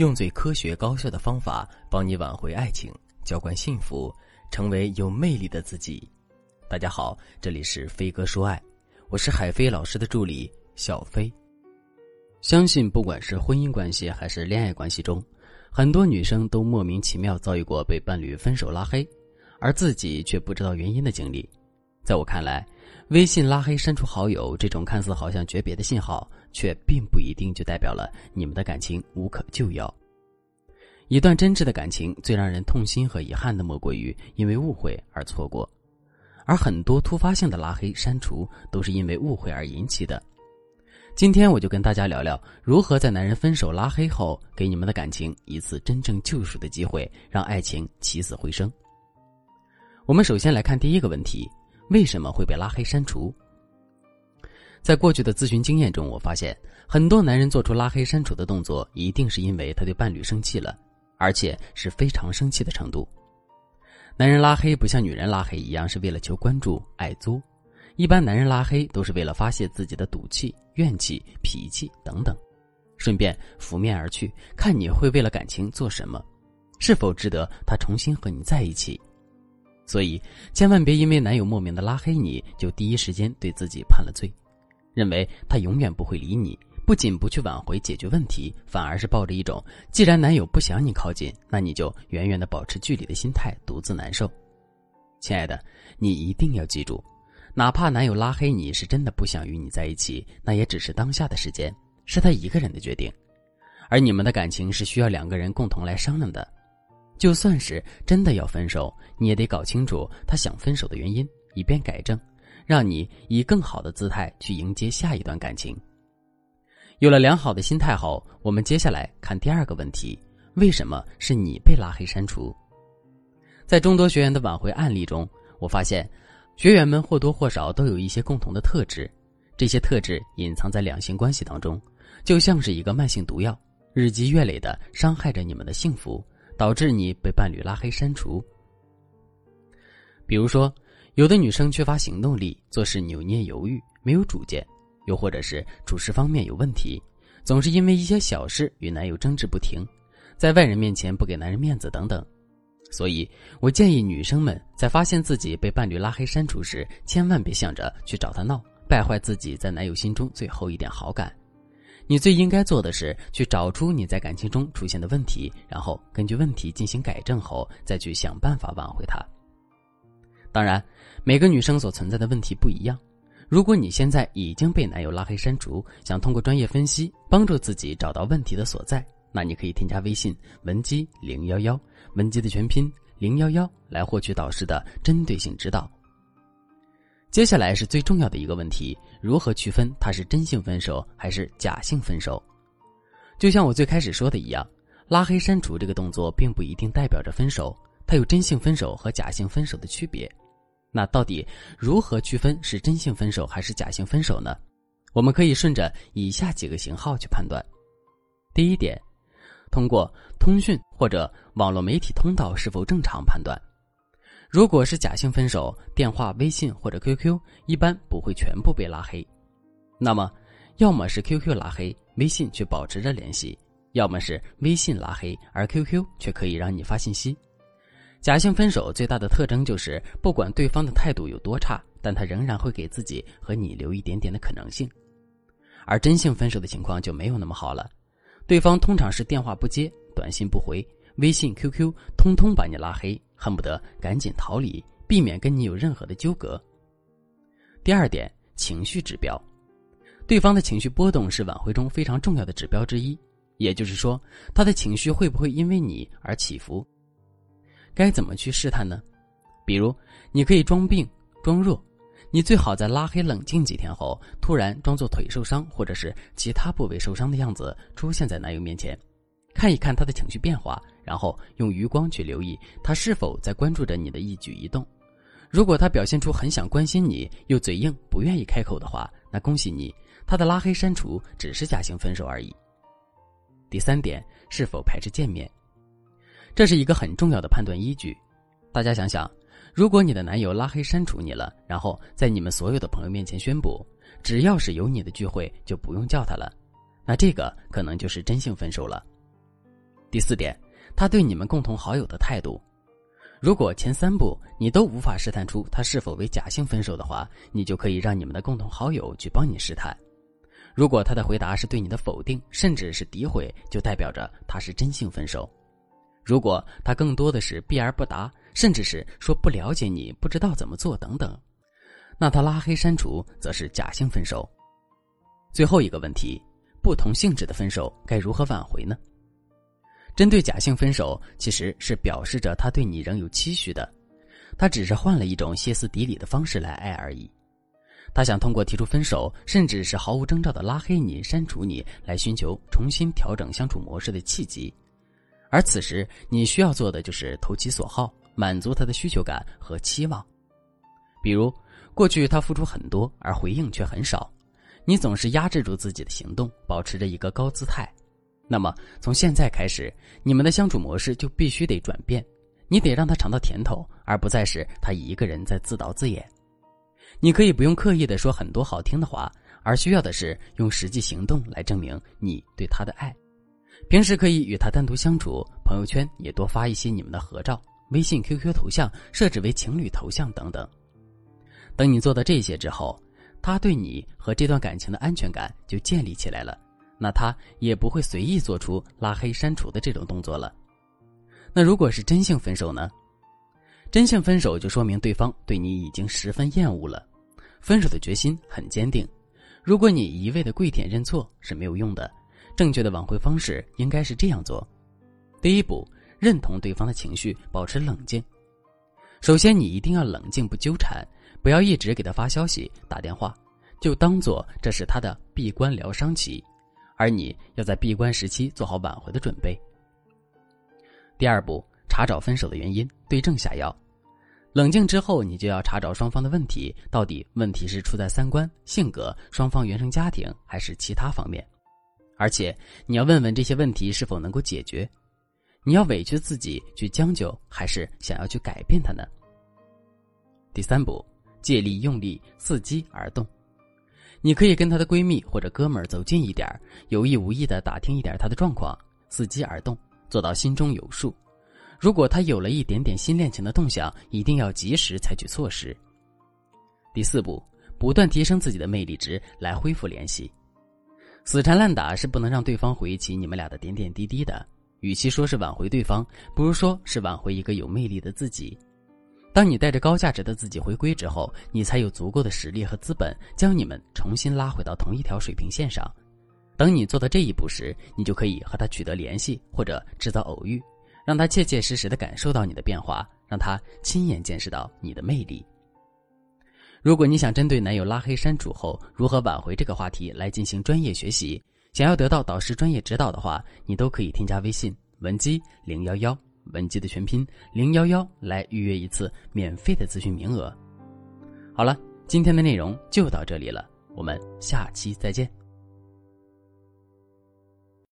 用最科学高效的方法帮你挽回爱情，浇灌幸福，成为有魅力的自己。大家好，这里是飞哥说爱，我是海飞老师的助理小飞。相信不管是婚姻关系还是恋爱关系中，很多女生都莫名其妙遭遇过被伴侣分手拉黑，而自己却不知道原因的经历。在我看来，微信拉黑、删除好友这种看似好像诀别的信号。却并不一定就代表了你们的感情无可救药。一段真挚的感情，最让人痛心和遗憾的，莫过于因为误会而错过，而很多突发性的拉黑、删除，都是因为误会而引起的。今天我就跟大家聊聊，如何在男人分手拉黑后，给你们的感情一次真正救赎的机会，让爱情起死回生。我们首先来看第一个问题：为什么会被拉黑、删除？在过去的咨询经验中，我发现很多男人做出拉黑删除的动作，一定是因为他对伴侣生气了，而且是非常生气的程度。男人拉黑不像女人拉黑一样是为了求关注、爱作，一般男人拉黑都是为了发泄自己的赌气、怨气、脾气等等，顺便拂面而去，看你会为了感情做什么，是否值得他重新和你在一起。所以，千万别因为男友莫名的拉黑你就第一时间对自己判了罪。认为他永远不会理你，不仅不去挽回解决问题，反而是抱着一种既然男友不想你靠近，那你就远远的保持距离的心态，独自难受。亲爱的，你一定要记住，哪怕男友拉黑你是真的不想与你在一起，那也只是当下的时间，是他一个人的决定，而你们的感情是需要两个人共同来商量的。就算是真的要分手，你也得搞清楚他想分手的原因，以便改正。让你以更好的姿态去迎接下一段感情。有了良好的心态后，我们接下来看第二个问题：为什么是你被拉黑删除？在众多学员的挽回案例中，我发现学员们或多或少都有一些共同的特质，这些特质隐藏在两性关系当中，就像是一个慢性毒药，日积月累的伤害着你们的幸福，导致你被伴侣拉黑删除。比如说。有的女生缺乏行动力，做事扭捏犹豫，没有主见；又或者是处事方面有问题，总是因为一些小事与男友争执不停，在外人面前不给男人面子等等。所以我建议女生们在发现自己被伴侣拉黑删除时，千万别想着去找他闹，败坏自己在男友心中最后一点好感。你最应该做的是去找出你在感情中出现的问题，然后根据问题进行改正后，再去想办法挽回他。当然，每个女生所存在的问题不一样。如果你现在已经被男友拉黑删除，想通过专业分析帮助自己找到问题的所在，那你可以添加微信文姬零幺幺，文姬的全拼零幺幺，来获取导师的针对性指导。接下来是最重要的一个问题：如何区分他是真性分手还是假性分手？就像我最开始说的一样，拉黑删除这个动作并不一定代表着分手。它有真性分手和假性分手的区别，那到底如何区分是真性分手还是假性分手呢？我们可以顺着以下几个型号去判断。第一点，通过通讯或者网络媒体通道是否正常判断。如果是假性分手，电话、微信或者 QQ 一般不会全部被拉黑，那么要么是 QQ 拉黑，微信却保持着联系；要么是微信拉黑，而 QQ 却可以让你发信息。假性分手最大的特征就是，不管对方的态度有多差，但他仍然会给自己和你留一点点的可能性。而真性分手的情况就没有那么好了，对方通常是电话不接、短信不回、微信、QQ 通通把你拉黑，恨不得赶紧逃离，避免跟你有任何的纠葛。第二点，情绪指标，对方的情绪波动是挽回中非常重要的指标之一，也就是说，他的情绪会不会因为你而起伏？该怎么去试探呢？比如，你可以装病、装弱，你最好在拉黑冷静几天后，突然装作腿受伤或者是其他部位受伤的样子出现在男友面前，看一看他的情绪变化，然后用余光去留意他是否在关注着你的一举一动。如果他表现出很想关心你，又嘴硬不愿意开口的话，那恭喜你，他的拉黑删除只是假性分手而已。第三点，是否排斥见面？这是一个很重要的判断依据，大家想想，如果你的男友拉黑删除你了，然后在你们所有的朋友面前宣布，只要是有你的聚会就不用叫他了，那这个可能就是真性分手了。第四点，他对你们共同好友的态度。如果前三步你都无法试探出他是否为假性分手的话，你就可以让你们的共同好友去帮你试探。如果他的回答是对你的否定，甚至是诋毁，就代表着他是真性分手；如果他更多的是避而不答，甚至是说不了解你、不知道怎么做等等，那他拉黑删除则是假性分手。最后一个问题，不同性质的分手该如何挽回呢？针对假性分手，其实是表示着他对你仍有期许的，他只是换了一种歇斯底里的方式来爱而已。他想通过提出分手，甚至是毫无征兆的拉黑你、删除你，来寻求重新调整相处模式的契机。而此时，你需要做的就是投其所好，满足他的需求感和期望。比如，过去他付出很多，而回应却很少，你总是压制住自己的行动，保持着一个高姿态。那么，从现在开始，你们的相处模式就必须得转变，你得让他尝到甜头，而不再是他一个人在自导自演。你可以不用刻意的说很多好听的话，而需要的是用实际行动来证明你对他的爱。平时可以与他单独相处，朋友圈也多发一些你们的合照，微信、QQ 头像设置为情侣头像等等。等你做到这些之后，他对你和这段感情的安全感就建立起来了。那他也不会随意做出拉黑删除的这种动作了。那如果是真性分手呢？真性分手就说明对方对你已经十分厌恶了，分手的决心很坚定。如果你一味的跪舔认错是没有用的，正确的挽回方式应该是这样做：第一步，认同对方的情绪，保持冷静。首先，你一定要冷静不纠缠，不要一直给他发消息、打电话，就当做这是他的闭关疗伤期。而你要在闭关时期做好挽回的准备。第二步，查找分手的原因，对症下药。冷静之后，你就要查找双方的问题，到底问题是出在三观、性格、双方原生家庭，还是其他方面？而且你要问问这些问题是否能够解决。你要委屈自己去将就，还是想要去改变它呢？第三步，借力用力，伺机而动。你可以跟她的闺蜜或者哥们儿走近一点，有意无意的打听一点她的状况，伺机而动，做到心中有数。如果她有了一点点新恋情的动向，一定要及时采取措施。第四步，不断提升自己的魅力值来恢复联系。死缠烂打是不能让对方回忆起你们俩的点点滴滴的。与其说是挽回对方，不如说是挽回一个有魅力的自己。当你带着高价值的自己回归之后，你才有足够的实力和资本将你们重新拉回到同一条水平线上。等你做到这一步时，你就可以和他取得联系，或者制造偶遇，让他切切实实的感受到你的变化，让他亲眼见识到你的魅力。如果你想针对男友拉黑删除后如何挽回这个话题来进行专业学习，想要得到导师专业指导的话，你都可以添加微信文姬零幺幺。文姬的全拼零幺幺来预约一次免费的咨询名额。好了，今天的内容就到这里了，我们下期再见。